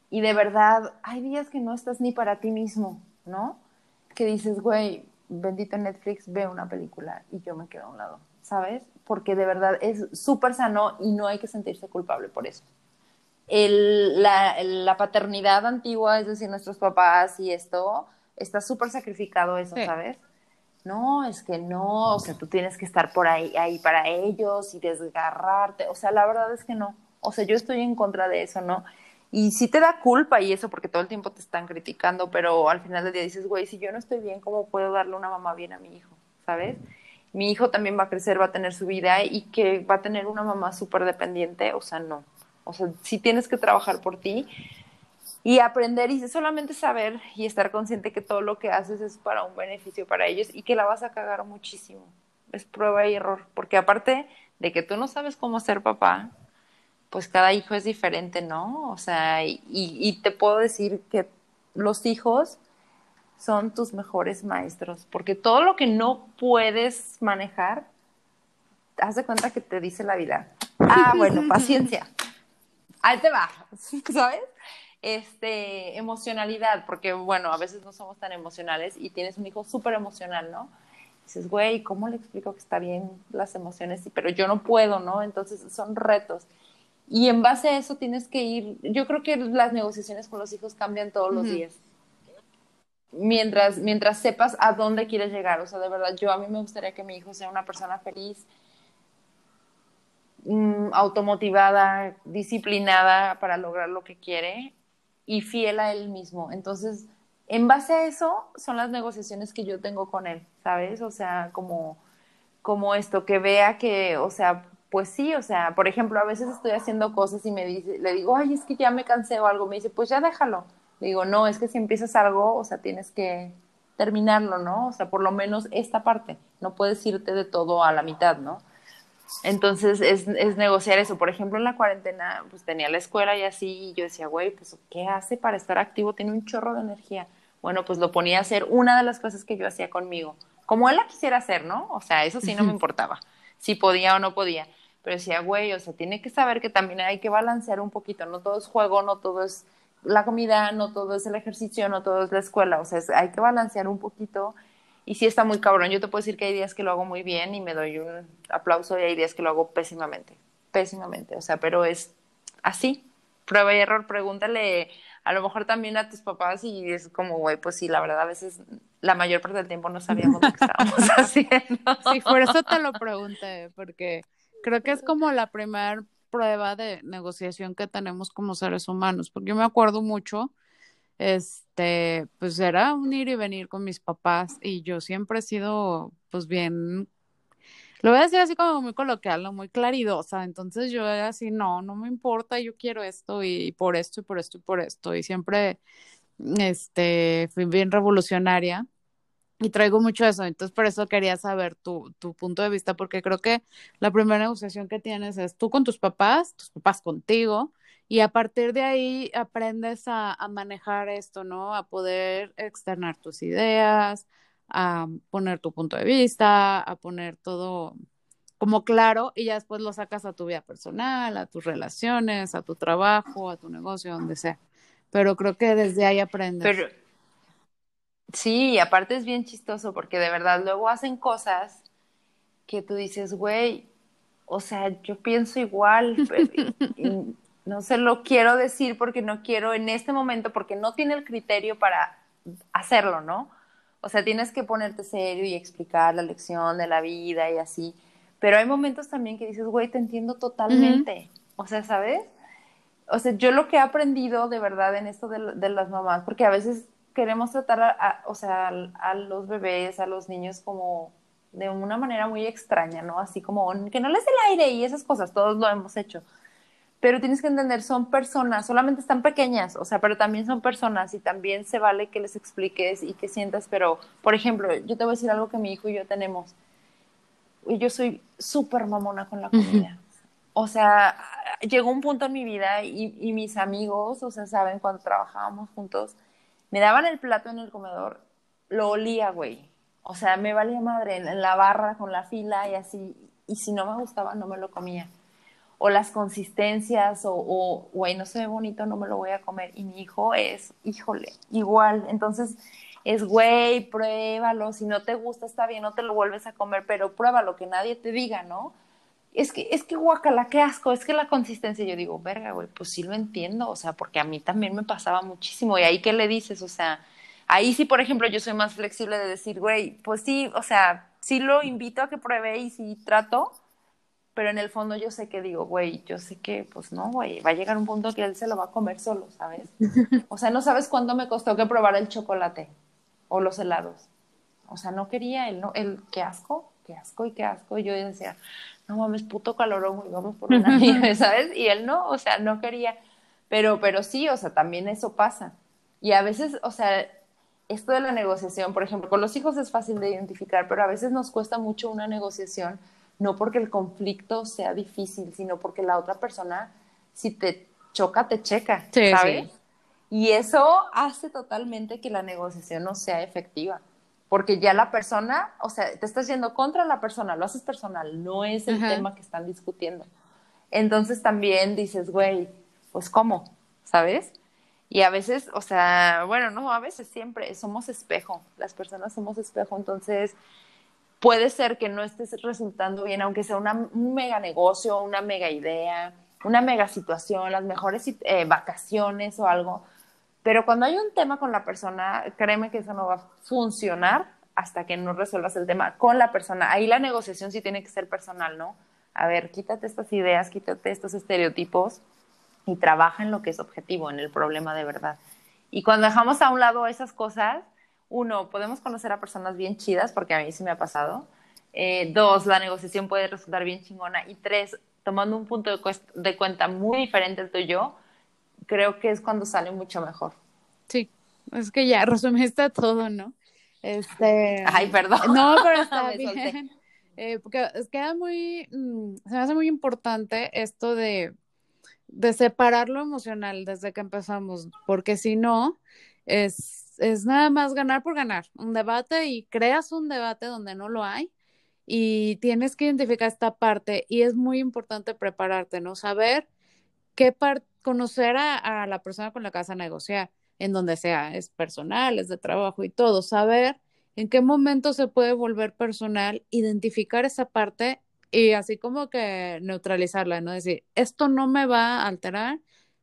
y de verdad, hay días que no estás ni para ti mismo, ¿no? Que dices, güey, bendito Netflix, ve una película y yo me quedo a un lado, ¿sabes? Porque de verdad es súper sano y no hay que sentirse culpable por eso. El, la, la, paternidad antigua, es decir, nuestros papás y esto, está súper sacrificado eso, ¿sabes? No, es que no, o sea, tú tienes que estar por ahí, ahí para ellos y desgarrarte, o sea, la verdad es que no, o sea, yo estoy en contra de eso, ¿no? Y sí te da culpa y eso porque todo el tiempo te están criticando, pero al final del día dices, güey, si yo no estoy bien, ¿cómo puedo darle una mamá bien a mi hijo? ¿Sabes? Mi hijo también va a crecer, va a tener su vida y que va a tener una mamá súper dependiente, o sea, no. O sea, sí tienes que trabajar por ti y aprender y solamente saber y estar consciente que todo lo que haces es para un beneficio para ellos y que la vas a cagar muchísimo. Es prueba y error, porque aparte de que tú no sabes cómo ser papá, pues cada hijo es diferente, ¿no? O sea, y, te puedo decir que los hijos son tus mejores maestros, porque todo lo que no puedes manejar, haz de cuenta que te dice la vida. Ah, bueno, paciencia. ahí te va, ¿sabes? Este, emocionalidad, porque bueno, a veces no somos tan emocionales y tienes un hijo súper emocional, ¿no? Dices, güey, ¿cómo le explico que está bien las emociones? Pero yo no puedo, ¿no? Entonces son retos. Y en base a eso tienes que ir, yo creo que las negociaciones con los hijos cambian todos los días. Mientras, mientras sepas a dónde quieres llegar. O sea, de verdad, yo a mí me gustaría que mi hijo sea una persona feliz, mm, automotivada, disciplinada para lograr lo que quiere y fiel a él mismo. Entonces, en base a eso son las negociaciones que yo tengo con él, ¿sabes? O sea, como, como esto, que vea que, o sea, pues sí, o sea, por ejemplo, a veces estoy haciendo cosas y me dice, le digo, ay, es que ya me cansé o algo, me dice, pues ya déjalo. Le digo, no, es que si empiezas algo, o sea, tienes que terminarlo, ¿no? O sea, por lo menos esta parte, no puedes irte de todo a la mitad, ¿no? Entonces es, es negociar eso. Por ejemplo, en la cuarentena, pues tenía la escuela y así, y yo decía, güey, pues ¿qué hace para estar activo? Tiene un chorro de energía. Bueno, pues lo ponía a hacer una de las cosas que yo hacía conmigo, como él la quisiera hacer, ¿no? O sea, eso sí no me importaba, si podía o no podía pero decía, güey, o sea, tiene que saber que también hay que balancear un poquito, no todo es juego, no todo es la comida, no todo es el ejercicio, no todo es la escuela, o sea, hay que balancear un poquito y sí está muy cabrón, yo te puedo decir que hay días que lo hago muy bien y me doy un aplauso y hay días que lo hago pésimamente, pésimamente, o sea, pero es así, prueba y error, pregúntale a lo mejor también a tus papás y es como, güey, pues sí, la verdad, a veces la mayor parte del tiempo no sabíamos lo que estábamos haciendo. Sí, por eso te lo pregunté, porque creo que es como la primera prueba de negociación que tenemos como seres humanos, porque yo me acuerdo mucho, este, pues era un ir y venir con mis papás y yo siempre he sido, pues bien, lo voy a decir así como muy coloquial, muy claridosa, entonces yo era así, no, no me importa, yo quiero esto y, y por esto y por esto y por esto y siempre, este, fui bien revolucionaria y traigo mucho eso, entonces por eso quería saber tu, tu punto de vista, porque creo que la primera negociación que tienes es tú con tus papás, tus papás contigo, y a partir de ahí aprendes a, manejar esto, ¿no? A poder externar tus ideas, a poner tu punto de vista, a poner todo como claro, y ya después lo sacas a tu vida personal, a tus relaciones, a tu trabajo, a tu negocio, donde sea. Pero creo que desde ahí aprendes. Sí, aparte es bien chistoso porque de verdad luego hacen cosas que tú dices, güey, o sea, yo pienso igual, pero, no se lo quiero decir porque no quiero en este momento, porque no tiene el criterio para hacerlo, ¿no? O sea, tienes que ponerte serio y explicar la lección de la vida y así. Pero hay momentos también que dices, güey, te entiendo totalmente. O sea, ¿sabes? O sea, yo lo que he aprendido de verdad en esto de, de las mamás, porque a veces queremos tratar a, o sea, a, los bebés, a los niños como de una manera muy extraña, ¿no? Así como que no les dé el aire y esas cosas, todos lo hemos hecho. Pero tienes que entender, son personas, solamente están pequeñas, o sea, pero también son personas y también se vale que les expliques y que sientas, pero, por ejemplo, yo te voy a decir algo que mi hijo y yo tenemos. Y yo soy súper mamona con la comida. O sea, llegó un punto en mi vida y, y mis amigos, o sea, saben, cuando trabajábamos juntos, me daban el plato en el comedor, lo olía, güey. O sea, me valía madre en, la barra con la fila y así. Y si no me gustaba, no me lo comía. O las consistencias, o, güey, no se ve bonito, no me lo voy a comer. Y mi hijo es, híjole, igual. Entonces, es, güey, pruébalo. Si no te gusta, está bien, no te lo vuelves a comer, pero pruébalo, que nadie te diga, ¿no? Es que, es que guacala, qué asco, es que la consistencia, yo digo, verga, güey, pues sí lo entiendo, o sea, porque a mí también me pasaba muchísimo, y ahí qué le dices, o sea, ahí sí, por ejemplo, yo soy más flexible de decir, güey, pues sí, o sea, sí lo invito a que pruebe y sí trato, pero en el fondo yo sé que digo, güey, yo sé que, pues no, güey, va a llegar un punto que él se lo va a comer solo, ¿sabes? O sea, no sabes cuándo me costó que probar el chocolate o los helados. O sea, no quería él, no, él, qué asco, qué asco y qué asco. Y yo decía, no mames, puto calorón, y vamos por una nieve, ¿sabes? Y él no, o sea, no quería. Pero, pero sí, o sea, también eso pasa. Y a veces, o sea, esto de la negociación, por ejemplo, con los hijos es fácil de identificar, pero a veces nos cuesta mucho una negociación, no porque el conflicto sea difícil, sino porque la otra persona, si te choca, te checa, ¿sabes? Y eso hace totalmente que la negociación no sea efectiva porque ya la persona, o sea, te estás yendo contra la persona, lo haces personal, no es el tema que están discutiendo. Entonces también dices, güey, pues ¿cómo? ¿Sabes? Y a veces, o sea, bueno, no, a veces siempre somos espejo, las personas somos espejo, entonces puede ser que no estés resultando bien, aunque sea una, un mega negocio, una mega idea, una mega situación, las mejores eh, vacaciones o algo, pero cuando hay un tema con la persona, créeme que eso no va a funcionar hasta que no resuelvas el tema con la persona. Ahí la negociación sí tiene que ser personal, ¿no? A ver, quítate estas ideas, quítate estos estereotipos y trabaja en lo que es objetivo, en el problema de verdad. Y cuando dejamos a un lado esas cosas, uno, podemos conocer a personas bien chidas, porque a mí sí me ha pasado. Eh, dos, la negociación puede resultar bien chingona. Y tres, tomando un punto de, cuenta muy diferente al tuyo, creo que es cuando sale mucho mejor. Sí, es que ya resumiste todo, ¿no? Este, Ay, perdón. No, pero está bien. Eh, porque queda muy, mm, se me hace muy importante esto de, de separar lo emocional desde que empezamos, porque si no, es, es nada más ganar por ganar, un debate y creas un debate donde no lo hay y tienes que identificar esta parte y es muy importante prepararte, ¿no? Saber qué parte, conocer a, la persona con la que vas a negociar en donde sea, es personal, es de trabajo y todo, saber en qué momento se puede volver personal, identificar esa parte y así como que neutralizarla, ¿no? Decir, esto no me va a alterar,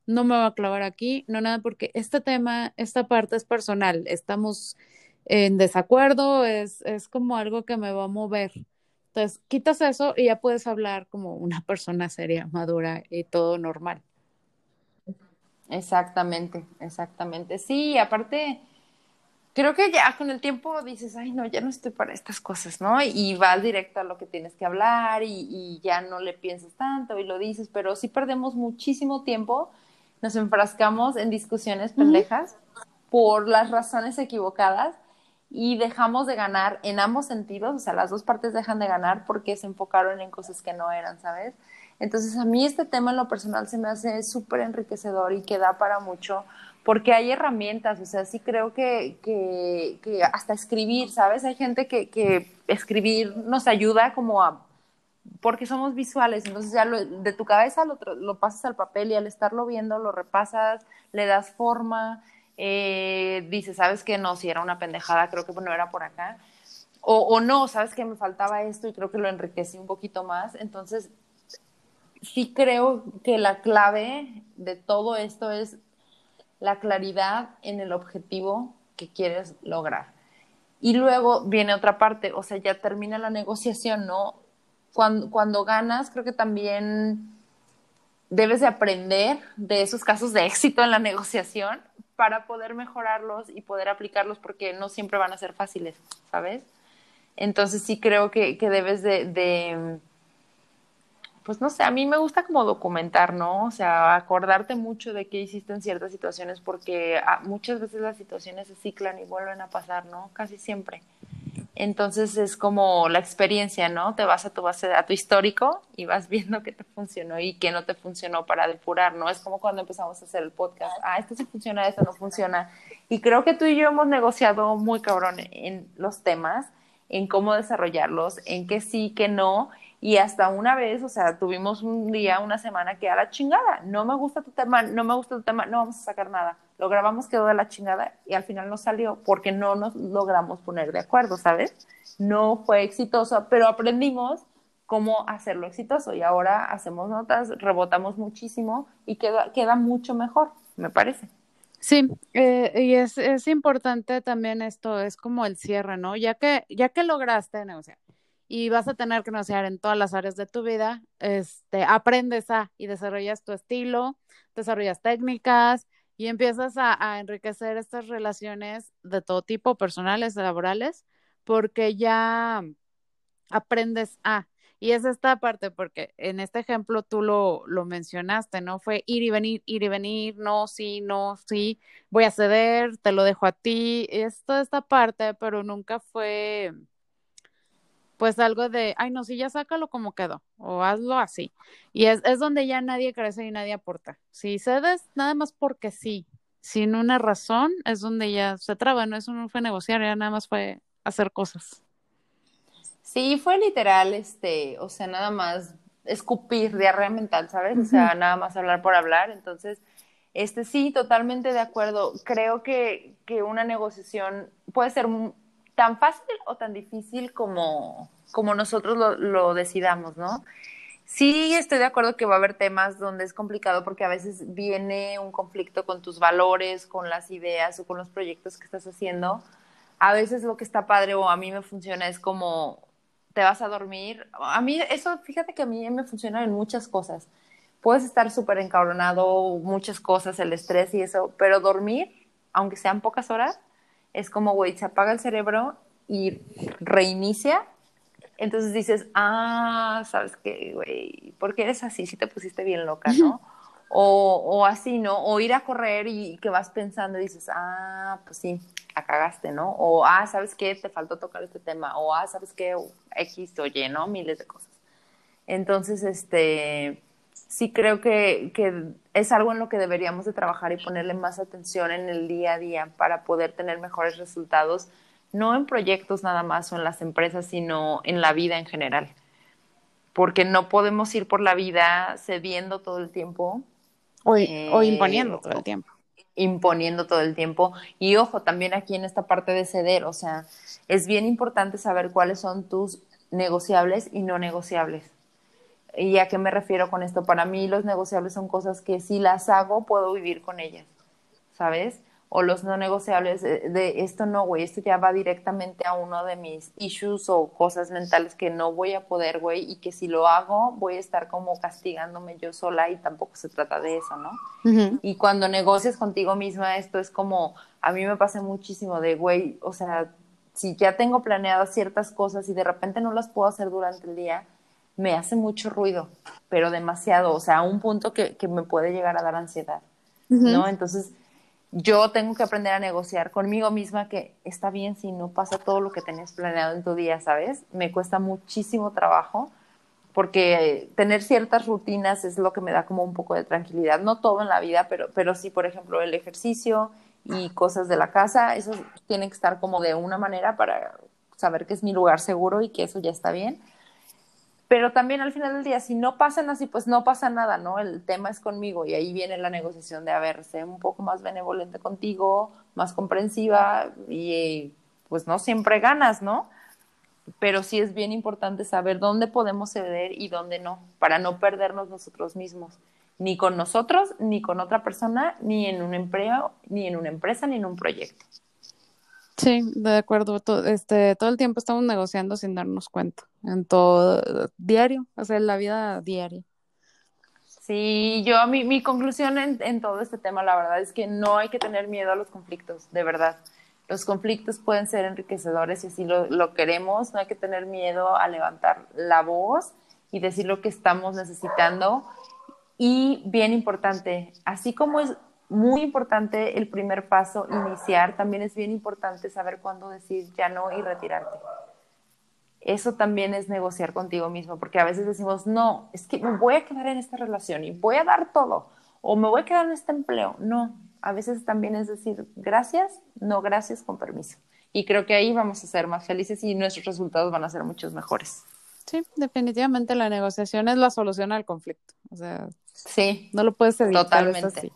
no me va a clavar aquí, no nada, porque este tema, esta parte es personal, estamos en desacuerdo, es, es como algo que me va a mover. Entonces, quitas eso y ya puedes hablar como una persona seria, madura y todo normal. Exactamente, exactamente. Sí, aparte, creo que ya con el tiempo dices, ay, no, ya no estoy para estas cosas, ¿no? Y vas directo a lo que tienes que hablar y, ya no le piensas tanto y lo dices, pero sí perdemos muchísimo tiempo, nos enfrascamos en discusiones pendejas por las razones equivocadas y dejamos de ganar en ambos sentidos, o sea, las dos partes dejan de ganar porque se enfocaron en cosas que no eran, ¿sabes? Entonces a mí este tema en lo personal se me hace súper enriquecedor y que da para mucho porque hay herramientas, o sea, sí creo que, que, que hasta escribir, ¿sabes? Hay gente que, que, escribir nos ayuda como a, porque somos visuales, entonces ya lo, de tu cabeza lo, lo, pasas al papel y al estarlo viendo lo repasas, le das forma, eh, dices, ¿sabes qué? No, si era una pendejada, creo que no era por acá. O, o no, ¿sabes que Me faltaba esto y creo que lo enriquecí un poquito más. Entonces, sí creo que la clave de todo esto es la claridad en el objetivo que quieres lograr. Y luego viene otra parte, o sea, ya termina la negociación, ¿no? Cuando, cuando ganas, creo que también debes de aprender de esos casos de éxito en la negociación para poder mejorarlos y poder aplicarlos porque no siempre van a ser fáciles, ¿sabes? Entonces sí creo que, que debes de, de pues no sé, a mí me gusta como documentar, ¿no? O sea, acordarte mucho de qué hiciste en ciertas situaciones porque ah, muchas veces las situaciones se ciclan y vuelven a pasar, ¿no? Casi siempre. Entonces es como la experiencia, ¿no? Te vas a tu base, a tu histórico y vas viendo qué te funcionó y qué no te funcionó para depurar, ¿no? Es como cuando empezamos a hacer el podcast. Ah, esto sí funciona, esto no funciona. Y creo que tú y yo hemos negociado muy cabrón en los temas, en cómo desarrollarlos, en qué sí, qué no y hasta una vez, o sea, tuvimos un día, una semana que a la chingada, no me gusta tu tema, no me gusta tu tema, no vamos a sacar nada. Lo grabamos, quedó de la chingada y al final no salió porque no nos logramos poner de acuerdo, ¿sabes? No fue exitoso, pero aprendimos cómo hacerlo exitoso y ahora hacemos notas, rebotamos muchísimo y queda, queda mucho mejor, me parece. Sí, eh, y es, es importante también esto, es como el cierre, ¿no? Ya que, ya que lograste negociar, y vas a tener que negociar en todas las áreas de tu vida, este, aprendes a y desarrollas tu estilo, desarrollas técnicas y empiezas a, enriquecer estas relaciones de todo tipo, personales, laborales, porque ya aprendes a. Y es esta parte, porque en este ejemplo tú lo, lo mencionaste, ¿no? Fue ir y venir, ir y venir, no, sí, no, sí, voy a ceder, te lo dejo a ti, es toda esta parte, pero nunca fue pues algo de, ay, no, si ya sácalo como quedó, o hazlo así. Y es, es donde ya nadie crece y nadie aporta. Si cedes, nada más porque sí, sin una razón, es donde ya se traba, no, eso no fue negociar, ya nada más fue hacer cosas. Sí, fue literal, este, o sea, nada más escupir, diarrea mental, ¿sabes? O sea, nada más hablar por hablar. Entonces, este sí, totalmente de acuerdo. Creo que, que una negociación puede ser tan fácil o tan difícil como, como nosotros lo, lo decidamos, ¿no? Sí, estoy de acuerdo que va a haber temas donde es complicado porque a veces viene un conflicto con tus valores, con las ideas o con los proyectos que estás haciendo. A veces lo que está padre o a mí me funciona es como te vas a dormir. A mí eso, fíjate que a mí me funciona en muchas cosas. Puedes estar súper encabronado, muchas cosas, el estrés y eso, pero dormir, aunque sean pocas horas, es como, güey, se apaga el cerebro y reinicia entonces dices, ah, ¿sabes qué, güey? ¿Por qué eres así? Si te pusiste bien loca, ¿no? O, o, así, ¿no? O ir a correr y que vas pensando y dices, ah, pues sí, la cagaste, ¿no? O, ah, ¿sabes qué? Te faltó tocar este tema. O, ah, ¿sabes qué? X o Y, ¿no? Miles de cosas. Entonces, este, sí creo que, que es algo en lo que deberíamos de trabajar y ponerle más atención en el día a día para poder tener mejores resultados no en proyectos nada más o en las empresas, sino en la vida en general. Porque no podemos ir por la vida cediendo todo el tiempo. O, o imponiendo todo el tiempo. Imponiendo todo el tiempo. Y ojo, también aquí en esta parte de ceder, o sea, es bien importante saber cuáles son tus negociables y no negociables. ¿Y a qué me refiero con esto? Para mí los negociables son cosas que si las hago puedo vivir con ellas, ¿sabes? o los no negociables de, esto no, güey, esto ya va directamente a uno de mis issues o cosas mentales que no voy a poder, güey, y que si lo hago voy a estar como castigándome yo sola y tampoco se trata de eso, ¿no? Y cuando negocias contigo misma, esto es como, a mí me pasa muchísimo de, güey, o sea, si ya tengo planeadas ciertas cosas y de repente no las puedo hacer durante el día, me hace mucho ruido, pero demasiado, o sea, a un punto que, que me puede llegar a dar ansiedad, ¿no? Entonces, yo tengo que aprender a negociar conmigo misma que está bien si no pasa todo lo que tenías planeado en tu día, ¿sabes? Me cuesta muchísimo trabajo porque tener ciertas rutinas es lo que me da como un poco de tranquilidad. No todo en la vida, pero, pero sí, por ejemplo, el ejercicio y cosas de la casa, eso tiene que estar como de una manera para saber que es mi lugar seguro y que eso ya está bien pero también al final del día, si no pasan así, pues no pasa nada, ¿no? El tema es conmigo y ahí viene la negociación de, a ver, sé un poco más benevolente contigo, más comprensiva y pues no siempre ganas, ¿no? Pero sí es bien importante saber dónde podemos ceder y dónde no, para no perdernos nosotros mismos, ni con nosotros, ni con otra persona, ni en un empleo, ni en una empresa, ni en un proyecto. Sí, de acuerdo. Todo, este, todo el tiempo estamos negociando sin darnos cuenta. En todo, diario, o sea, en la vida diaria. Sí, yo, mi, mi conclusión en, en, todo este tema, la verdad, es que no hay que tener miedo a los conflictos, de verdad. Los conflictos pueden ser enriquecedores y así lo, lo queremos. No hay que tener miedo a levantar la voz y decir lo que estamos necesitando. Y bien importante, así como es muy importante el primer paso, iniciar. También es bien importante saber cuándo decir ya no y retirarte. Eso también es negociar contigo mismo, porque a veces decimos, no, es que me voy a quedar en esta relación y voy a dar todo, o me voy a quedar en este empleo. No, a veces también es decir, gracias, no gracias, con permiso. Y creo que ahí vamos a ser más felices y nuestros resultados van a ser muchos mejores. Sí, definitivamente la negociación es la solución al conflicto. O sea, sí, no lo puedes evitar. Totalmente.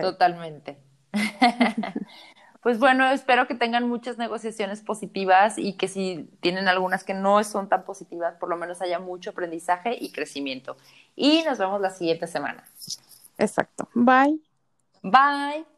Totalmente. pues bueno, espero que tengan muchas negociaciones positivas y que si tienen algunas que no son tan positivas, por lo menos haya mucho aprendizaje y crecimiento. Y nos vemos la siguiente semana. Exacto. Bye. Bye.